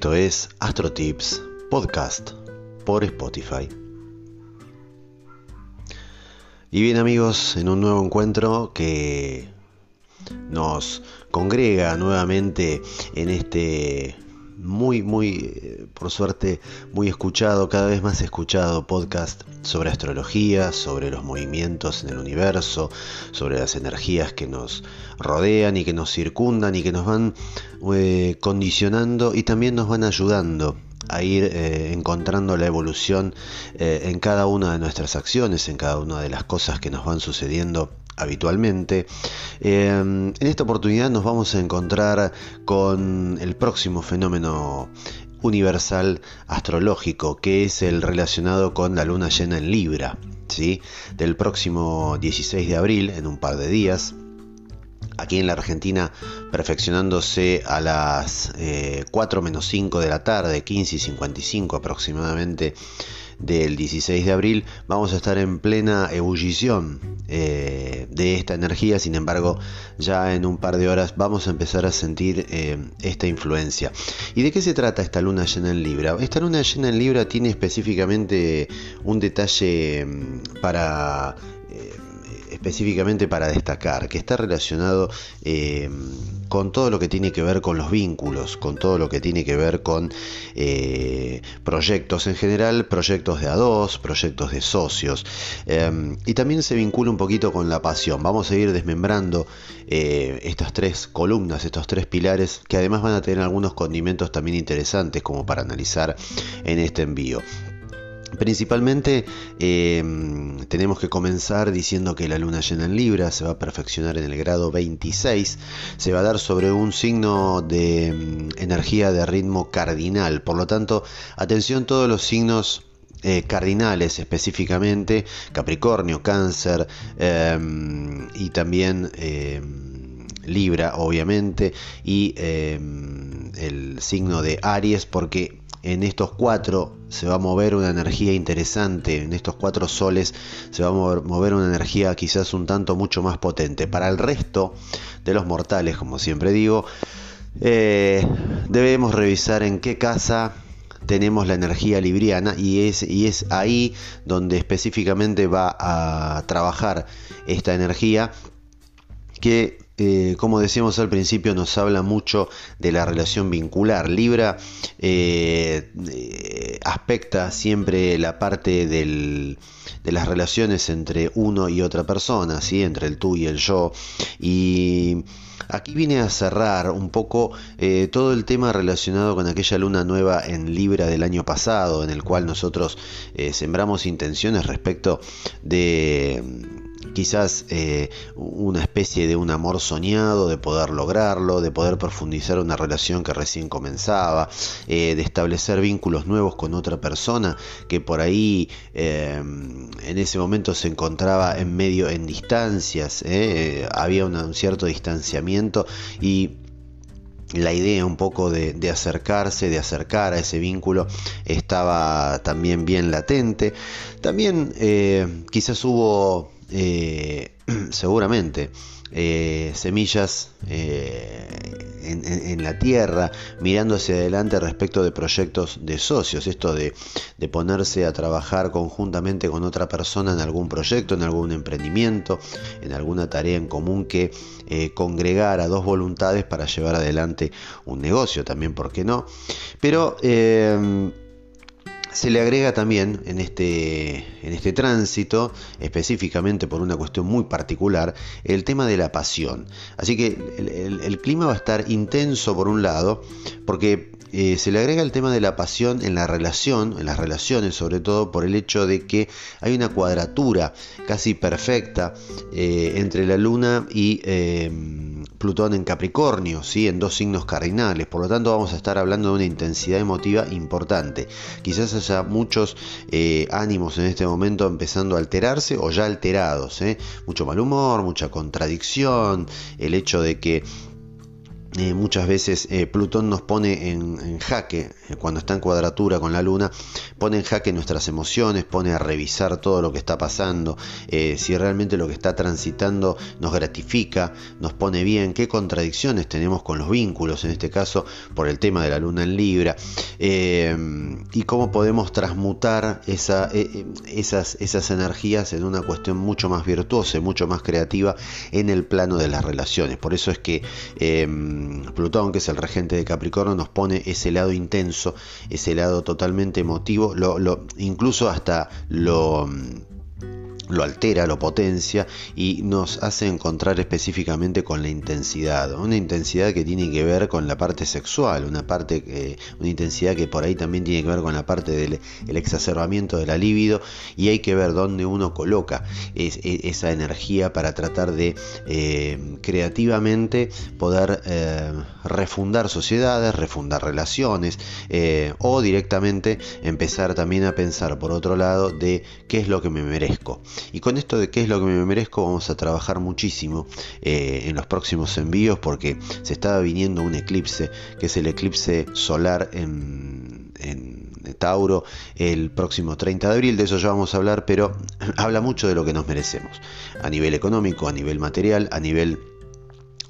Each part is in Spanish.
Esto es Astro Tips Podcast por Spotify. Y bien amigos, en un nuevo encuentro que nos congrega nuevamente en este muy, muy, eh, por suerte, muy escuchado, cada vez más escuchado podcast sobre astrología, sobre los movimientos en el universo, sobre las energías que nos rodean y que nos circundan y que nos van eh, condicionando y también nos van ayudando a ir eh, encontrando la evolución en cada una de nuestras acciones, en cada una de las cosas que nos van sucediendo habitualmente. Em, en esta oportunidad nos vamos a encontrar con el próximo fenómeno universal astrológico, que es el relacionado con la luna llena en Libra, ¿sí? del próximo 16 de abril, en un par de días. Aquí en la Argentina, perfeccionándose a las 4 eh, menos 5 de la tarde, 15 y 55 aproximadamente del 16 de abril, vamos a estar en plena ebullición eh, de esta energía, sin embargo ya en un par de horas vamos a empezar a sentir eh, esta influencia. ¿Y de qué se trata esta luna llena en Libra? Esta luna llena en Libra tiene específicamente un detalle mm, para específicamente para destacar, que está relacionado eh, con todo lo que tiene que ver con los vínculos, con todo lo que tiene que ver con eh, proyectos en general, proyectos de a dos, proyectos de socios, eh, y también se vincula un poquito con la pasión. Vamos a ir desmembrando estas tres columnas, estos tres pilares, que además van a tener algunos condimentos también interesantes como para analizar en este envío. Principalmente eh, tenemos que comenzar diciendo que la luna llena en Libra se va a perfeccionar en el grado 26, se va a dar sobre un signo de mm, energía de ritmo cardinal, por lo tanto, atención todos los signos eh, cardinales específicamente, Capricornio, Cáncer em, y también em, Libra obviamente y em, el signo de Aries porque en estos cuatro se va a mover una energía interesante, en estos cuatro soles se va a mover una energía quizás un tanto mucho más potente. Para el resto de los mortales, como siempre digo, eh, debemos revisar en qué casa tenemos la energía libriana y es, y es ahí donde específicamente va a trabajar esta energía que eh, como decíamos al principio, nos habla mucho de la relación vincular. Libra eh, eh, aspecta siempre la parte de las relaciones entre uno y otra persona, ¿sí? entre el tú y el yo. Y aquí viene a cerrar un poco todo el tema relacionado con aquella luna nueva en Libra del año pasado, en el cual nosotros sembramos intenciones respecto de quizás eh, una especie de un amor soñado, de poder lograrlo, de poder profundizar una relación que recién comenzaba, eh, de establecer vínculos nuevos con otra persona que por ahí eh, en ese momento se encontraba en medio en distancias, había un cierto distanciamiento y la idea un poco de, acercarse, de acercar a ese vínculo estaba también bien latente. También quizás hubo eh, seguramente eh, semillas eh, en, la tierra, mirando hacia adelante respecto de proyectos de socios, esto de, ponerse a trabajar conjuntamente con otra persona en algún proyecto, en algún emprendimiento, en alguna tarea en común que congregara dos voluntades para llevar adelante un negocio, también, ¿por qué no? Pero se le agrega también en este, en este tránsito, específicamente por una cuestión muy particular, el tema de la pasión. Así que el clima va a estar intenso por un lado, porque eh, se le agrega el tema de la pasión en la relación, en las relaciones sobre todo por el hecho de que hay una cuadratura casi perfecta eh, entre la luna y em, Plutón en Capricornio, ¿sí? en dos signos cardinales, por lo tanto vamos a estar hablando de una intensidad emotiva importante. Quizás haya muchos eh, ánimos en este momento empezando a alterarse o ya alterados, mucho mal humor, mucha contradicción, el hecho de que eh, muchas veces eh, Plutón nos pone en, jaque, eh, cuando está en cuadratura con la Luna, pone en jaque nuestras emociones, pone a revisar todo lo que está pasando, si realmente lo que está transitando nos gratifica, nos pone bien, qué contradicciones tenemos con los vínculos, en este caso por el tema de la Luna en Libra, y cómo podemos transmutar esa, esas, esas energías en una cuestión mucho más virtuosa, mucho más creativa en el plano de las relaciones. Por eso es que Plutón, que es el regente de Capricornio, nos pone ese lado intenso, ese lado totalmente emotivo, lo, incluso hasta lo lo altera, lo potencia y nos hace encontrar específicamente con la intensidad, una intensidad que tiene que ver con la parte sexual, una parte, eh, una intensidad que por ahí también tiene que ver con la parte del exacerbamiento de la libido y hay que ver dónde uno coloca e, esa energía para tratar de eh, creativamente poder eh, refundar sociedades, refundar relaciones o directamente empezar también a pensar por otro lado de qué es lo que me merezco. Y con esto de qué es lo que me merezco vamos a trabajar muchísimo eh, en los próximos envíos porque se está viniendo un eclipse, que es el eclipse solar en, en Tauro el próximo 30 de abril, de eso ya vamos a hablar, pero habla mucho de lo que nos merecemos, a nivel económico, a nivel material, a nivel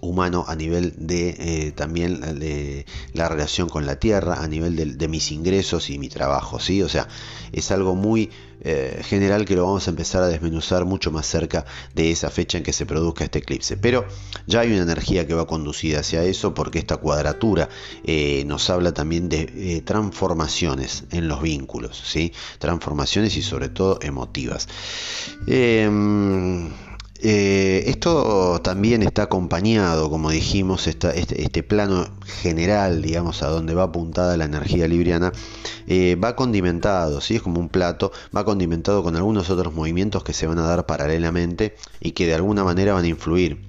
humano a nivel de eh, también de la relación con la tierra, a nivel de, mis ingresos y mi trabajo, ¿sí? O sea, es algo muy eh, general que lo vamos a empezar a desmenuzar mucho más cerca de esa fecha en que se produzca este eclipse. Pero ya hay una energía que va conducida hacia eso porque esta cuadratura eh, nos habla también de transformaciones en los vínculos, ¿sí? Transformaciones y sobre todo emotivas. Eh, esto también está acompañado, como dijimos, este, este, plano general, digamos, a donde va apuntada la energía libriana, eh, va condimentado, ¿sí? es como un plato, va condimentado con algunos otros movimientos que se van a dar paralelamente y que de alguna manera van a influir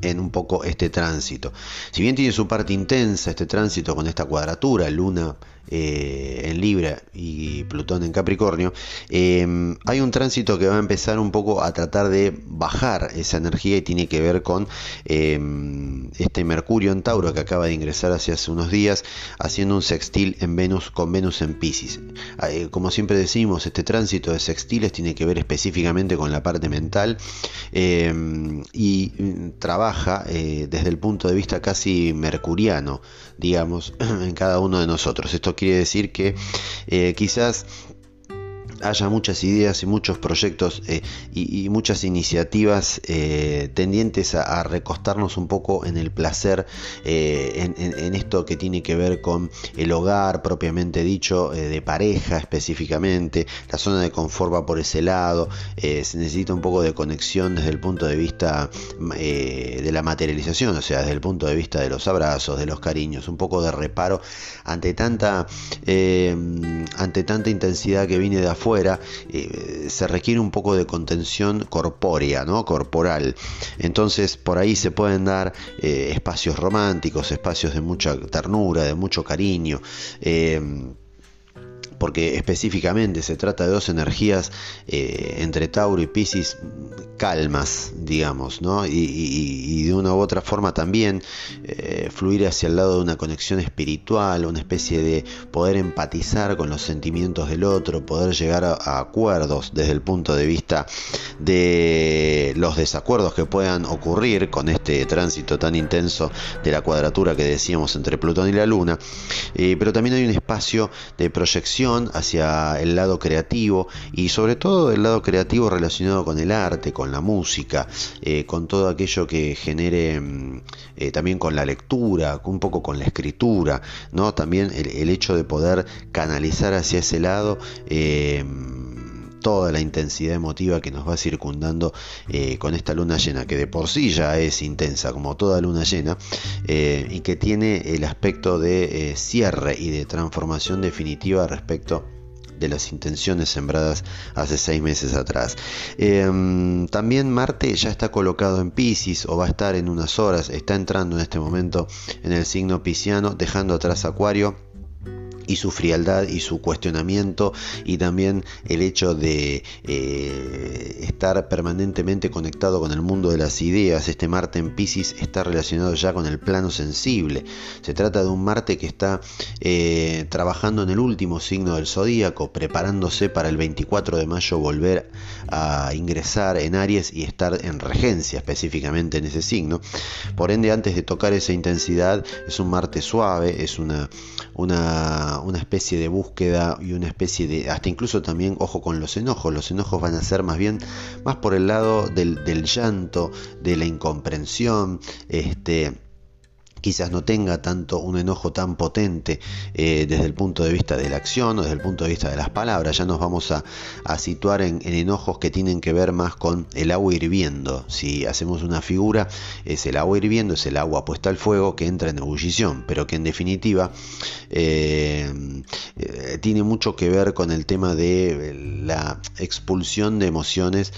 en un poco este tránsito. Si bien tiene su parte intensa este tránsito con esta cuadratura, luna eh, en Libra y Plutón en Capricornio, eh, hay un tránsito que va a empezar un poco a tratar de bajar esa energía y tiene que ver con eh, este Mercurio en Tauro que acaba de ingresar hace, hace unos días, haciendo un sextil en Venus con Venus en Pisces. como siempre decimos, este tránsito de sextiles tiene que ver específicamente con la parte mental y mm, trabaja desde el punto de vista casi mercuriano, digamos, en cada uno de nosotros. Esto quiere decir que eh, quizás haya muchas ideas y muchos proyectos eh, y, muchas iniciativas eh, tendientes a, recostarnos un poco en el placer, eh, en, esto que tiene que ver con el hogar propiamente dicho, de pareja específicamente, la zona de confort va por ese lado, se necesita un poco de conexión desde el punto de vista de la materialización, o sea, desde el punto de vista de los abrazos, de los cariños, un poco de reparo ante tanta, ante tanta intensidad que viene de afuera eh, se requiere un poco de contención corpórea, ¿no? corporal. Entonces por ahí se pueden dar eh, espacios románticos, espacios de mucha ternura, de mucho cariño. Eh, porque específicamente se trata de dos energías entre Tauro y Pisces calmas, digamos, ¿no? Y, de una u otra forma también eh, fluir hacia el lado de una conexión espiritual, una especie de poder empatizar con los sentimientos del otro, poder llegar a, acuerdos desde el punto de vista de los desacuerdos que puedan ocurrir con este tránsito tan intenso de la cuadratura que decíamos entre Plutón y la Luna, eh, pero también hay un espacio de proyección hacia el lado creativo y sobre todo el lado creativo relacionado con el arte, con la música, eh, con todo aquello que genere mm, eh, también con la lectura, un poco con la escritura, ¿no? También el, hecho de poder canalizar hacia ese lado eh, toda la intensidad emotiva que nos va circundando con esta luna llena, que de por sí ya es intensa, como toda luna llena, y que tiene el aspecto de cierre y de transformación definitiva respecto de las intenciones sembradas hace seis meses atrás. Em, también Marte ya está colocado en Pisces o va a estar en unas horas, está entrando en este momento en el signo pisciano, dejando atrás Acuario y su frialdad y su cuestionamiento y también el hecho de eh, estar permanentemente conectado con el mundo de las ideas. Este Marte en Pisces está relacionado ya con el plano sensible. Se trata de un Marte que está eh, trabajando en el último signo del zodíaco, preparándose para el 24 de mayo volver a ingresar en Aries y estar en regencia específicamente en ese signo. Por ende, antes de tocar esa intensidad, es un Marte suave, es una, una una, especie de búsqueda y una especie de, hasta incluso también, ojo con los enojos, los enojos van a ser más bien más por el lado del, llanto, de la incomprensión, este, quizás no tenga tanto un enojo tan potente eh, desde el punto de vista de la acción o desde el punto de vista de las palabras. Ya nos vamos a, situar en, enojos que tienen que ver más con el agua hirviendo. Si hacemos una figura, es el agua hirviendo, es el agua puesta al fuego que entra en ebullición, pero que en definitiva eh, eh, tiene mucho que ver con el tema de la expulsión de emociones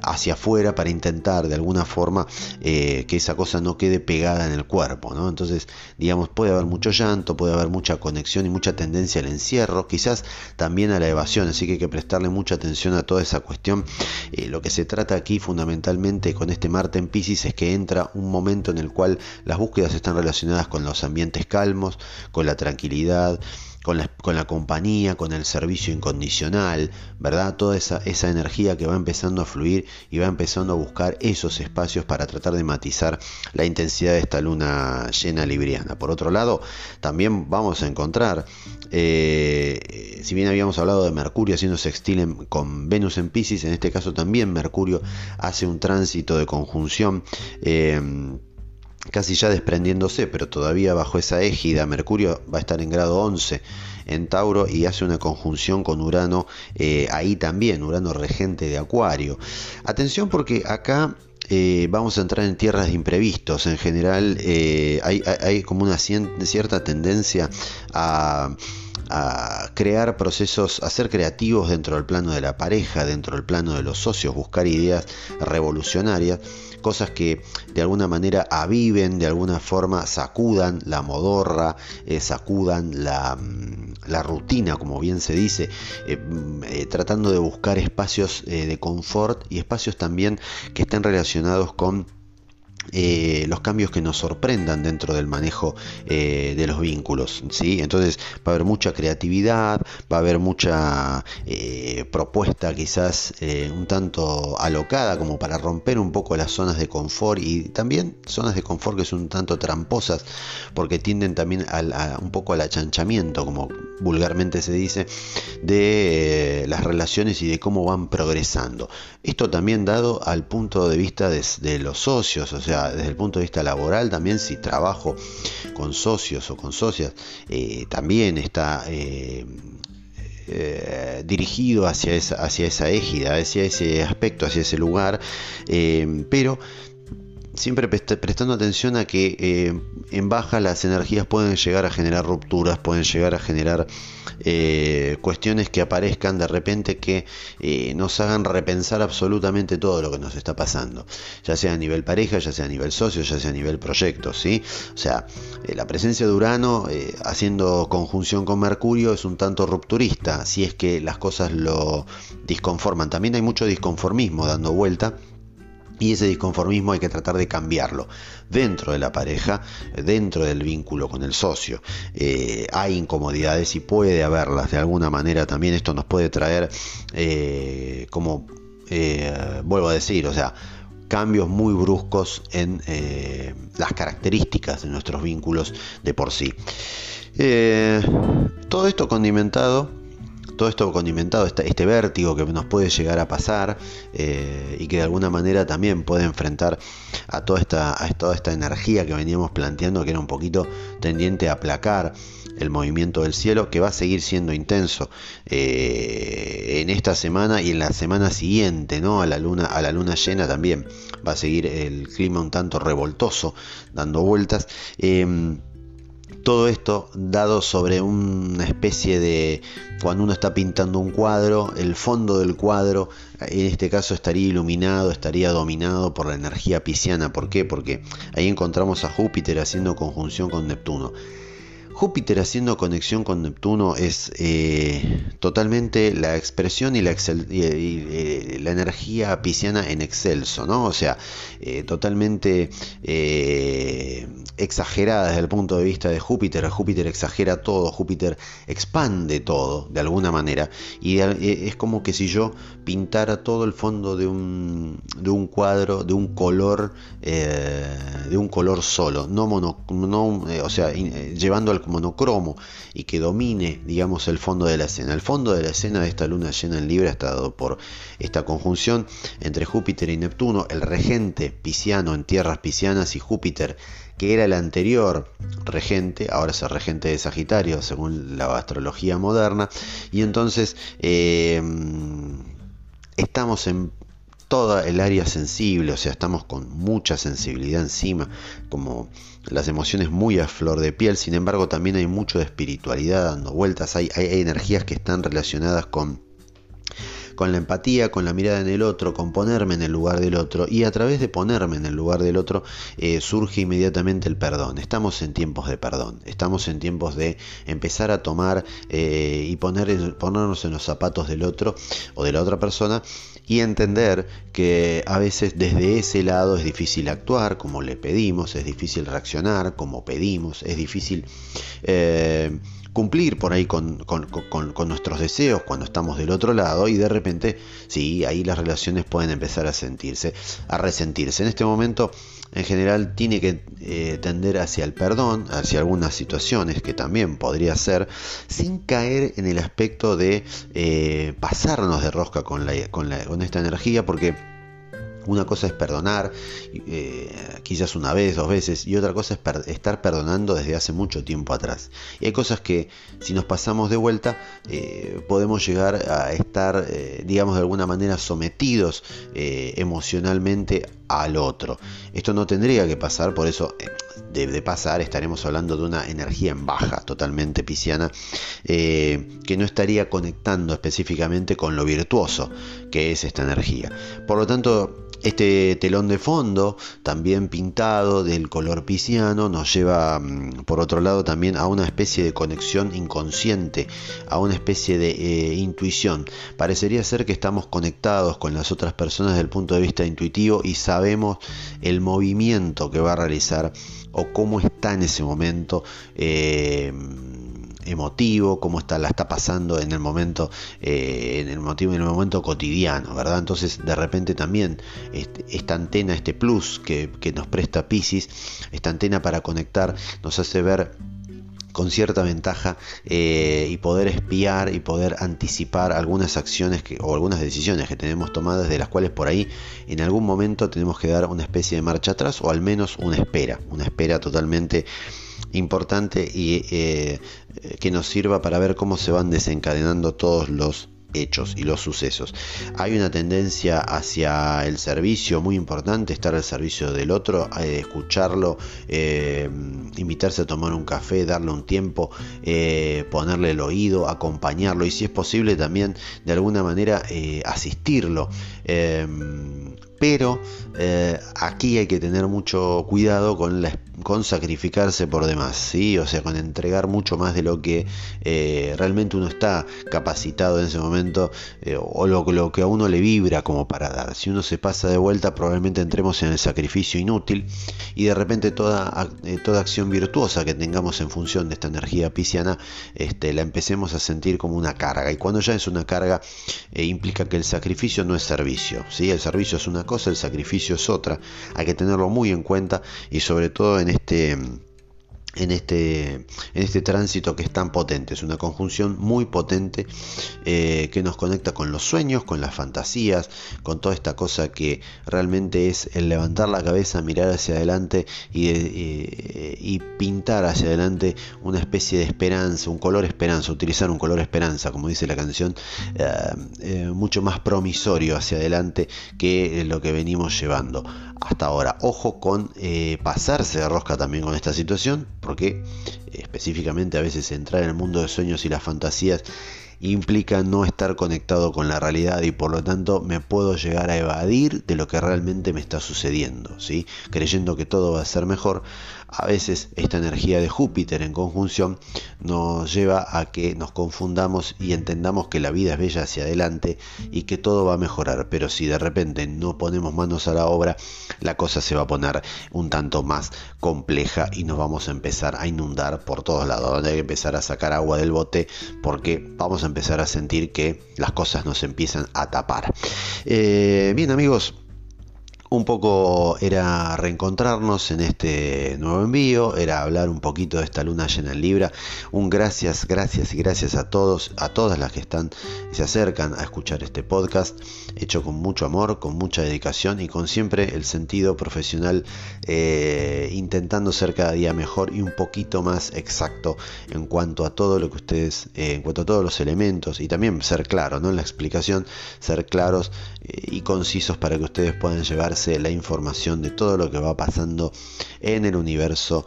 hacia afuera para intentar de alguna forma que esa cosa no quede pegada en el cuerpo. Entonces, digamos, puede haber mucho llanto, puede haber mucha conexión y mucha tendencia al encierro, quizás también a la evasión, así que hay que prestarle mucha atención a toda esa cuestión. Eh, lo que se trata aquí fundamentalmente con este Marte en Pisces es que entra un momento en el cual las búsquedas están relacionadas con los ambientes calmos, con la tranquilidad, con la, compañía, con el servicio incondicional, ¿verdad? Toda esa, energía que va empezando a fluir y va empezando a buscar esos espacios para tratar de matizar la intensidad de esta luna llena libriana. Por otro lado, también vamos a encontrar, eh, si bien habíamos hablado de Mercurio haciendo sextil con Venus en Pisces, en este caso también Mercurio hace un tránsito de conjunción. Eh, casi ya desprendiéndose, pero todavía bajo esa égida, Mercurio va a estar en grado 11 en Tauro y hace una conjunción con Urano eh, ahí también, Urano regente de Acuario. Atención porque acá eh, vamos a entrar en tierras de imprevistos. En general eh, hay, hay, como una cierta tendencia a a crear procesos, a ser creativos dentro del plano de la pareja, dentro del plano de los socios, buscar ideas revolucionarias, cosas que de alguna manera aviven, de alguna forma sacudan la modorra, eh, sacudan la, mm, la, rutina, como bien se dice, eh, mm, eh, tratando de buscar espacios de confort y espacios también que estén relacionados con eh, los cambios que nos sorprendan dentro del manejo eh, de los vínculos. ¿sí? Entonces va a haber mucha creatividad, va a haber mucha eh, propuesta quizás un tanto alocada como para romper un poco las zonas de confort y también zonas de confort que son un tanto tramposas porque tienden también a, un poco al achanchamiento, como vulgarmente se dice, de las relaciones y de cómo van progresando. Esto también dado al punto de vista de los socios, o sea, desde el punto de vista laboral también si trabajo con socios o con socias, eh, también está eh, eh, dirigido hacia esa, hacia esa égida, hacia ese aspecto, hacia ese lugar, pero siempre prestando atención a que eh, en baja las energías pueden llegar a generar rupturas, pueden llegar a generar eh, cuestiones que aparezcan de repente que eh, nos hagan repensar absolutamente todo lo que nos está pasando, ya sea a nivel pareja, ya sea a nivel socio, ya sea a nivel proyecto, ¿sí? O sea, la presencia de Urano haciendo conjunción con Mercurio es un tanto rupturista, si es que las cosas lo disconforman. También hay mucho disconformismo dando vuelta y ese disconformismo hay que tratar de cambiarlo dentro de la pareja, dentro del vínculo con el socio. Eh, hay incomodidades y puede haberlas de alguna manera también. Esto nos puede traer, eh, como eh, vuelvo a decir, o sea, cambios muy bruscos en las características de nuestros vínculos de por sí. todo esto condimentado todo esto condimentado, este, vértigo que nos puede llegar a pasar eh, y que de alguna manera también puede enfrentar a toda, esta, a toda esta energía que veníamos planteando, que era un poquito tendiente a aplacar el movimiento del cielo, que va a seguir siendo intenso eh, en esta semana y en la semana siguiente, ¿no? A la luna, a la luna llena también va a seguir el clima un tanto revoltoso, dando vueltas. Em, todo esto dado sobre una especie de cuando uno está pintando un cuadro, el fondo del cuadro en este caso estaría iluminado, estaría dominado por la energía pisciana. ¿Por qué? Porque ahí encontramos a Júpiter haciendo conjunción con Neptuno. Júpiter haciendo conexión con Neptuno es eh, totalmente la expresión y la, eh, la energía pisciana en excelso, ¿no? O sea, eh, totalmente exagerada desde el punto de vista de Júpiter. Júpiter exagera todo, Júpiter expande todo de alguna manera. Y es como que si yo pintara todo el fondo de un, cuadro de un color, de un color solo, no, mono, no o sea, llevando al monocromo y que domine, digamos, el fondo de la escena. El fondo de la escena de esta luna llena en Libra está dado por esta conjunción entre Júpiter y Neptuno, el regente pisciano en tierras piscianas y Júpiter que era el anterior regente, ahora es el regente de Sagitario, según la astrología moderna, y entonces eh, estamos en toda el área sensible, o sea, estamos con mucha sensibilidad encima, como las emociones muy a flor de piel, sin embargo también hay mucho de espiritualidad dando vueltas, hay, hay, energías que están relacionadas con con la empatía, con la mirada en el otro, con ponerme en el lugar del otro y a través de ponerme en el lugar del otro eh, surge inmediatamente el perdón. Estamos en tiempos de perdón, estamos en tiempos de empezar a tomar eh, y poner, ponernos en los zapatos del otro o de la otra persona y entender que a veces desde ese lado es difícil actuar como le pedimos, es difícil reaccionar como pedimos, es difícil eh, cumplir por ahí con, nuestros deseos cuando estamos del otro lado y de repente, sí, ahí las relaciones pueden empezar a sentirse, a resentirse. En este momento, en general, tiene que eh, tender hacia el perdón, hacia algunas situaciones que también podría ser, sin caer en el aspecto de eh, pasarnos de rosca con, esta energía, porque una cosa es perdonar, eh, quizás una vez, dos veces, y otra cosa es estar perdonando desde hace mucho tiempo atrás. Y hay cosas que si nos pasamos de vuelta eh, podemos llegar a estar, eh, digamos, de alguna manera sometidos emocionalmente al otro. Esto no tendría que pasar, por eso de, pasar estaremos hablando de una energía en baja, totalmente pisciana, que no estaría conectando específicamente con lo virtuoso que es esta energía. Por lo tanto, este telón de fondo, también pintado del color pisciano, nos lleva mm, por otro lado también a una especie de conexión inconsciente, a una especie de eh, intuición. Parecería ser que estamos conectados con las otras personas desde el punto de vista intuitivo y sabemos el movimiento que va a realizar o cómo está en ese momento. Eh, emotivo, cómo está, la está pasando en el momento, eh, en el motivo, en el momento cotidiano, ¿verdad? Entonces, de repente también esta antena, este plus que, nos presta Pisces, esta antena para conectar, nos hace ver con cierta ventaja eh, y poder espiar y poder anticipar algunas acciones que, o algunas decisiones que tenemos tomadas de las cuales por ahí en algún momento tenemos que dar una especie de marcha atrás o al menos una espera, una espera totalmente importante y eh, que nos sirva para ver cómo se van desencadenando todos los hechos y los sucesos. Hay una tendencia hacia el servicio muy importante, estar al servicio del otro, eh, escucharlo, eh, invitarse a tomar un café, darle un tiempo, ponerle el oído, acompañarlo y si es posible también de alguna manera asistirlo pero aquí hay que tener mucho cuidado con, con sacrificarse por demás, ¿sí? o sea, con entregar mucho más de lo que eh, realmente uno está capacitado en ese momento eh, o lo, que a uno le vibra como para dar. Si uno se pasa de vuelta, probablemente entremos en el sacrificio inútil y de repente toda, toda acción virtuosa que tengamos en función de esta energía pisciana, este, la empecemos a sentir como una carga. Y cuando ya es una carga, implica que el sacrificio no es servicio, ¿sí? el servicio es una cosa, el sacrificio es otra. Hay que tenerlo muy en cuenta y sobre todo en este en este, en este tránsito que es tan potente. Es una conjunción muy potente eh, que nos conecta con los sueños, con las fantasías, con toda esta cosa que realmente es el levantar la cabeza, mirar hacia adelante y, y pintar hacia adelante una especie de esperanza, un color esperanza, utilizar un color esperanza, como dice la canción, eh, eh, mucho más promisorio hacia adelante que lo que venimos llevando hasta ahora. Ojo con eh, pasarse de rosca también con esta situación, porque eh, específicamente a veces entrar en el mundo de sueños y las fantasías implica no estar conectado con la realidad y por lo tanto me puedo llegar a evadir de lo que realmente me está sucediendo, ¿sí? creyendo que todo va a ser mejor, a veces esta energía de Júpiter en conjunción nos lleva a que nos confundamos y entendamos que la vida es bella hacia adelante y que todo va a mejorar. Pero si de repente no ponemos manos a la obra, la cosa se va a poner un tanto más compleja y nos vamos a empezar a inundar por todos lados, hay que empezar a sacar agua del bote porque vamos a empezar a sentir que las cosas nos empiezan a tapar. Eh, bien amigos, un poco era reencontrarnos en este nuevo envío, era hablar un poquito de esta luna llena en Libra. Un gracias, gracias y gracias a todos, a todas las que están se acercan a escuchar este podcast, hecho con mucho amor, con mucha dedicación y con siempre el sentido profesional, eh, intentando ser cada día mejor y un poquito más exacto en cuanto a todo lo que ustedes, eh, en cuanto a todos los elementos y también ser claro, ¿no? En la explicación, ser claros eh, y concisos para que ustedes puedan llevar la información de todo lo que va pasando en el universo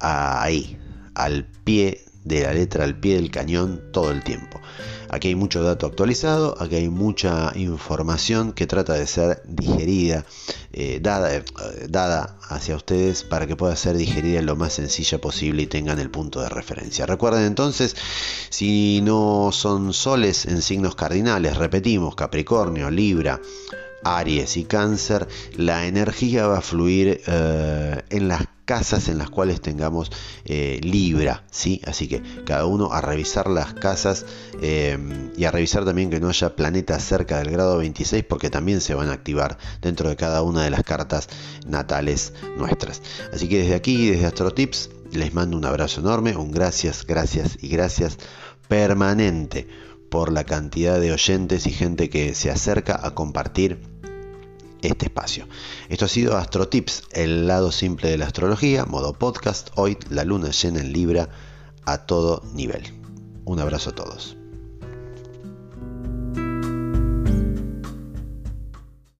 ahí, al pie de la letra, al pie del cañón todo el tiempo. Aquí hay mucho dato actualizado, aquí hay mucha información que trata de ser digerida, eh, dada, eh, dada hacia ustedes para que pueda ser digerida lo más sencilla posible y tengan el punto de referencia. Recuerden entonces, si no son soles en signos cardinales, repetimos, Capricornio, Libra, Aries y Cáncer, la energía va a fluir eh, en las casas en las cuales tengamos eh, Libra, ¿sí? Así que cada uno a revisar las casas eh, y a revisar también que no haya planetas cerca del grado 26 porque también se van a activar dentro de cada una de las cartas natales nuestras. Así que desde aquí, desde AstroTips, les mando un abrazo enorme, un gracias, gracias y gracias permanente por la cantidad de oyentes y gente que se acerca a compartir este espacio. Esto ha sido Astro Tips, el lado simple de la astrología, modo podcast. Hoy la luna llena en Libra a todo nivel. Un abrazo a todos.